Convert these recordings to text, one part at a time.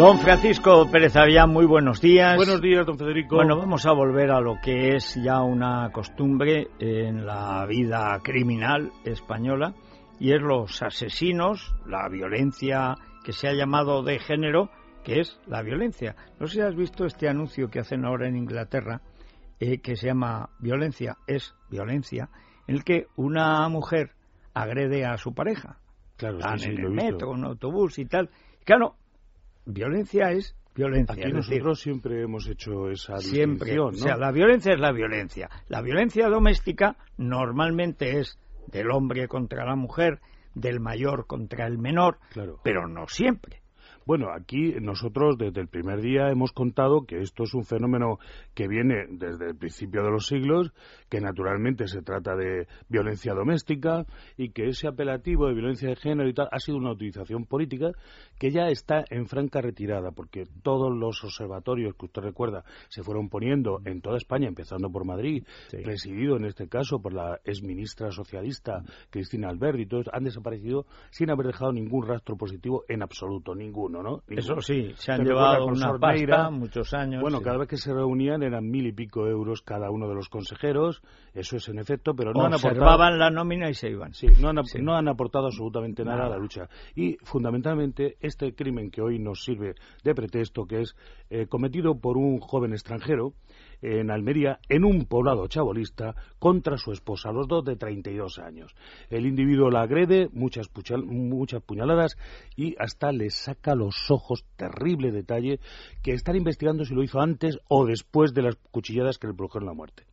Don Francisco Pérez Avián, muy buenos días. Buenos días, don Federico. Bueno, vamos a volver a lo que es ya una costumbre en la vida criminal española y es los asesinos, la violencia que se ha llamado de género, que es la violencia. No sé si has visto este anuncio que hacen ahora en Inglaterra, eh, que se llama Violencia es violencia, en el que una mujer agrede a su pareja. Claro, en el metro, en un autobús y tal. Claro, violencia es violencia. Aquí nosotros siempre hemos hecho esa siempre, ¿no? O sea, la violencia es la violencia. La violencia doméstica normalmente es del hombre contra la mujer, del mayor contra el menor, claro. pero no siempre. Bueno, aquí nosotros desde el primer día hemos contado que esto es un fenómeno que viene desde el principio de los siglos, que naturalmente se trata de violencia doméstica y que ese apelativo de violencia de género y tal ha sido una utilización política que ya está en franca retirada, porque todos los observatorios que usted recuerda se fueron poniendo en toda España, empezando por Madrid, presidido en este caso por la exministra socialista Cristina Alberti, todos han desaparecido sin haber dejado ningún rastro positivo en absoluto, ninguno. Eso sí, se han llevado una pasta muchos años. Bueno, cada vez que se reunían eran mil y pico euros cada uno de los consejeros, eso es en efecto, pero no han aportado... la nómina y se iban. Sí, no han, no han aportado absolutamente nada, a la lucha. Y fundamentalmente este crimen que hoy nos sirve de pretexto, que es eh, cometido por un joven extranjero, en Almería, en un poblado chabolista, contra su esposa, los dos de 32 años. El individuo la agrede, muchas, muchas puñaladas y hasta le saca los ojos, terrible detalle, que están investigando si lo hizo antes o después de las cuchilladas que le produjeron la muerte.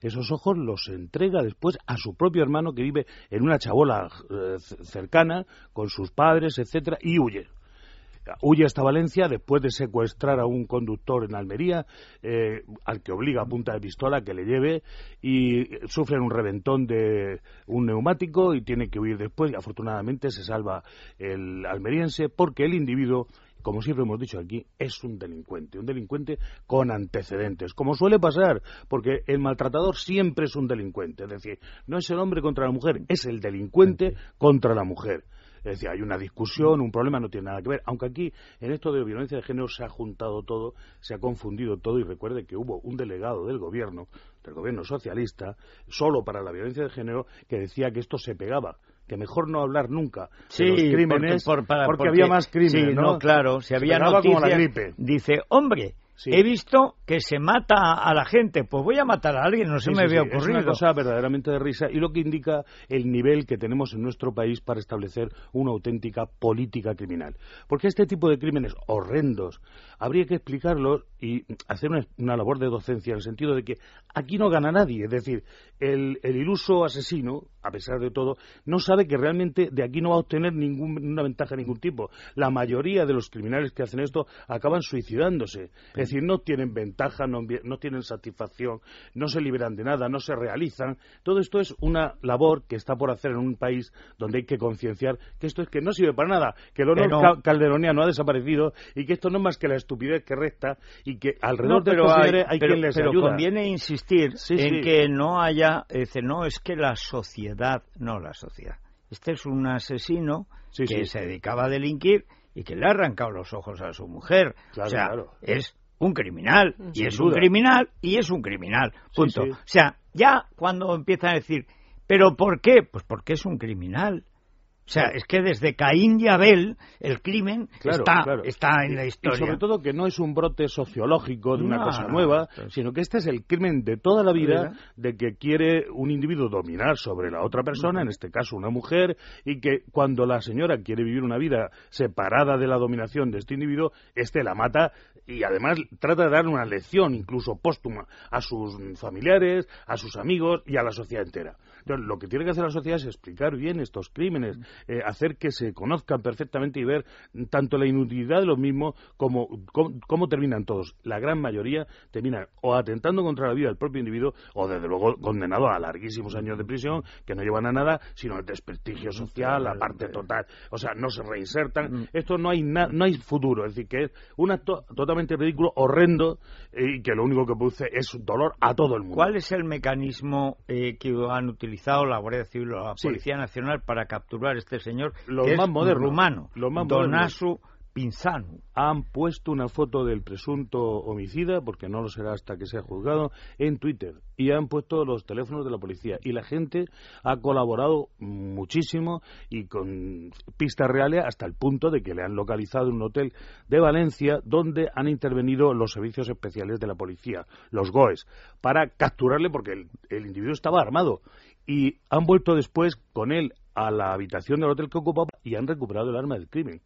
Esos ojos los entrega después a su propio hermano que vive en una chabola eh, cercana con sus padres, etcétera, y huye huye hasta Valencia después de secuestrar a un conductor en Almería, eh, al que obliga a punta de pistola que le lleve y sufre un reventón de un neumático y tiene que huir después. Y afortunadamente se salva el almeriense porque el individuo como siempre hemos dicho aquí, es un delincuente, un delincuente con antecedentes, como suele pasar, porque el maltratador siempre es un delincuente, es decir, no es el hombre contra la mujer, es el delincuente contra la mujer. Es decir, hay una discusión, un problema, no tiene nada que ver. Aunque aquí, en esto de violencia de género, se ha juntado todo, se ha confundido todo. Y recuerde que hubo un delegado del gobierno, del gobierno socialista, solo para la violencia de género, que decía que esto se pegaba que mejor no hablar nunca de los crímenes porque, había más crímenes, ¿no? claro, si había noticias, como la gripe. dice, hombre, He visto que se mata a la gente, pues voy a matar a alguien, no se me había ocurrido. Es una cosa verdaderamente de risa y lo que indica el nivel que tenemos en nuestro país para establecer una auténtica política criminal. Porque este tipo de crímenes horrendos habría que explicarlos y hacer una, labor de docencia en el sentido de que aquí no gana nadie. Es decir, el, iluso asesino, a pesar de todo, no sabe que realmente de aquí no va a obtener ninguna ventaja de ningún tipo. La mayoría de los criminales que hacen esto acaban suicidándose. Es decir, no tienen ventaja, no, tienen satisfacción, no se liberan de nada, no se realizan. Todo esto es una labor que está por hacer en un país donde hay que concienciar que esto es que no sirve para nada, que el honor calderoniano ha desaparecido y que esto no es más que la estupidez que resta y que alrededor de los hay, hay pero, quien les pero conviene insistir en que no haya, dice, no, es que la sociedad, no la sociedad. Este es un asesino que se dedicaba a delinquir y que le ha arrancado los ojos a su mujer. o sea, es un criminal, y es un criminal, y es un criminal. Punto. O sea, ya cuando empiezan a decir, ¿pero por qué? Pues porque es un criminal. O sea, es que desde Caín y Abel el crimen está, está en la historia. Y sobre todo que no es un brote sociológico de una cosa nueva, sino que este es el crimen de toda la vida de que quiere un individuo dominar sobre la otra persona, en este caso una mujer, y que cuando la señora quiere vivir una vida separada de la dominación de este individuo, este la mata y además trata de dar una lección, incluso póstuma, a sus familiares, a sus amigos y a la sociedad entera. Entonces, lo que tiene que hacer la sociedad es explicar bien estos crímenes eh, hacer que se conozcan perfectamente y ver tanto la inutilidad de los mismos como cómo, terminan todos. La gran mayoría terminan o atentando contra la vida del propio individuo o desde luego condenado a larguísimos años de prisión que no llevan a nada sino el desprestigio social, la parte total, o sea, no se reinsertan. Mm. Esto no hay no hay futuro, es decir, que es un acto totalmente ridículo, horrendo y que lo único que produce es dolor a todo el mundo. ¿Cuál es el mecanismo eh, que han utilizado la Guardia Civil o la Policía Nacional para capturar a este señor los más modernos, rumano, los más Donasu Pinzano. Han puesto una foto del presunto homicida, porque no lo será hasta que sea juzgado, en Twitter. Y han puesto los teléfonos de la policía. Y la gente ha colaborado muchísimo y con pistas reales hasta el punto de que le han localizado un hotel de Valencia donde han intervenido los servicios especiales de la policía, los GOES, para capturarle porque el, el individuo estaba armado. Y han vuelto después con él a la habitación del hotel que ocupaba y han recuperado el arma del crimen.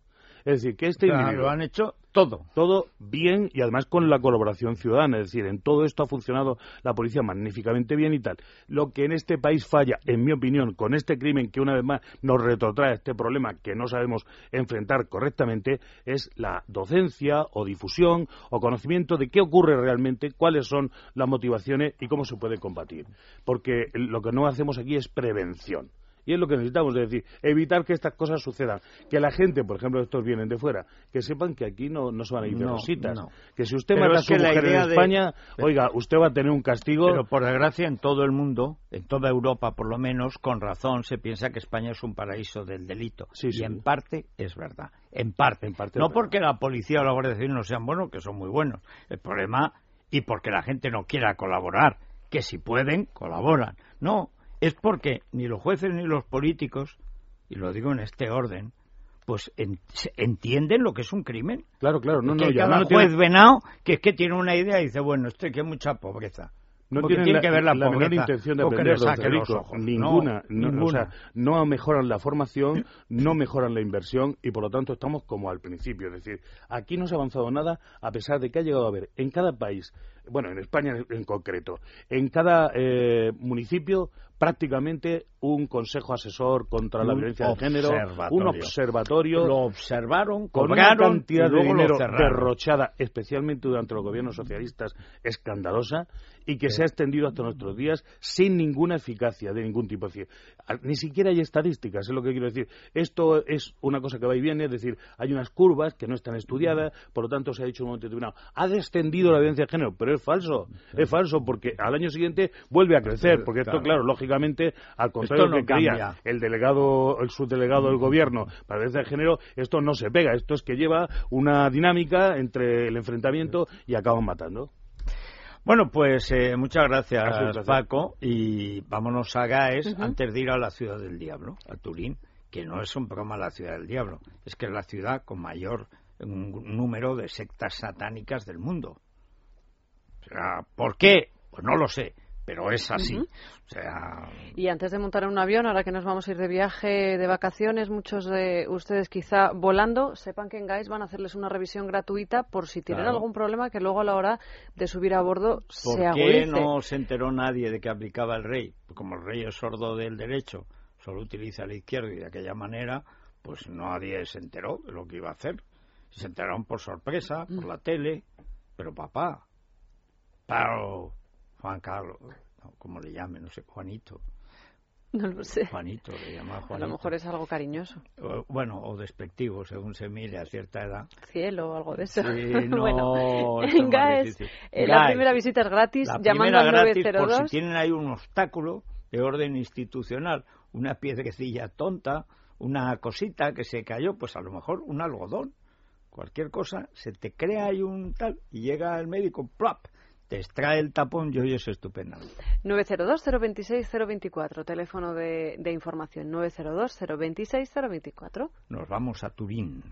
Es decir, que este individuo... Lo han hecho todo. Todo bien y además con la colaboración ciudadana. Es decir, en todo esto ha funcionado la policía magníficamente bien y tal. Lo que en este país falla, en mi opinión, con este crimen que una vez más nos retrotrae este problema que no sabemos enfrentar correctamente, es la docencia o difusión o conocimiento de qué ocurre realmente, cuáles son las motivaciones y cómo se puede combatir. Porque lo que no hacemos aquí es prevención. Y es lo que necesitamos, es decir, evitar que estas cosas sucedan. Que la gente, por ejemplo, estos vienen de fuera, que sepan que aquí no, no se van a ir de rositas. Que si usted mata a su mujer en España, oiga, usted va a tener un castigo. Pero por desgracia, en todo el mundo, en toda Europa por lo menos, con razón se piensa que España es un paraíso del delito. y en parte es verdad. En parte. En parte no porque la policía o la Guardia Civil no sean buenos, que son muy buenos. El problema, y porque la gente no quiera colaborar, que si pueden, colaboran. No, es porque ni los jueces ni los políticos, y lo digo en este orden, pues entienden lo que es un crimen. Claro, claro, no, no, ya no juez venado que es que tiene una idea y dice, bueno, esto que mucha pobreza. No tiene que ver la, la menor intención de aprender, don Ninguna. No, O sea, no mejoran la formación, no mejoran la inversión y por lo tanto estamos como al principio. Es decir, aquí no se ha avanzado nada a pesar de que ha llegado a haber en cada país, bueno, en España en concreto, en cada eh, municipio prácticamente un consejo asesor contra la violencia de género, un observatorio. Lo observaron, con una cantidad de dinero derrochada, especialmente durante los gobiernos socialistas, escandalosa, y que se ha extendido hasta nuestros días sin ninguna eficacia de ningún tipo. decir, ni siquiera hay estadísticas, es lo que quiero decir. Esto es una cosa que va y viene, es decir, hay unas curvas que no están estudiadas, por lo tanto se ha dicho en un momento determinado, ha descendido la violencia de género, pero es falso, es falso, porque al año siguiente vuelve a crecer, porque esto, claro, lógicamente, al contrario de lo que creía el delegado, el subdelegado del gobierno para la violencia de género, esto no se pega, esto es que lleva una dinámica entre el enfrentamiento y acaban matando. Bueno, pues eh, muchas gracias, Paco. Y vámonos a Gaes antes de ir a la ciudad del diablo, a Turín, que no es un programa la ciudad del diablo, es que es la ciudad con mayor número de sectas satánicas del mundo. ¿Por qué? Pues no lo sé pero es así. o sea... Y antes de montar un avión, ahora que nos vamos a ir de viaje, de vacaciones, muchos de ustedes quizá volando, sepan que en GAES van a hacerles una revisión gratuita por si tienen algún problema que luego a la hora de subir a bordo se agudice. ¿Por qué no se enteró nadie de que aplicaba el rey? Como el rey es sordo del derecho, solo utiliza el izquierdo y de aquella manera, pues nadie se enteró de lo que iba a hacer. Se enteraron por sorpresa, por mm. la tele, pero papá, pero Juan Carlos, como le llame, no sé, Juanito. No lo sé. Juanito, le llama Juanito. A lo mejor es algo cariñoso. bueno, o despectivo, según se mire a cierta edad. Cielo o algo de eso. Sí, no, bueno, en GAES, eh, la primera visita es gratis, llamando al 902. Por si tienen ahí un obstáculo de orden institucional, una piedrecilla tonta, una cosita que se cayó, pues a lo mejor un algodón, cualquier cosa, se te crea ahí un tal y llega el médico, ¡plap! Te extrae el tapón y es estupendo. 902-026-024, teléfono de, de información 902-026-024. Nos vamos a Turín.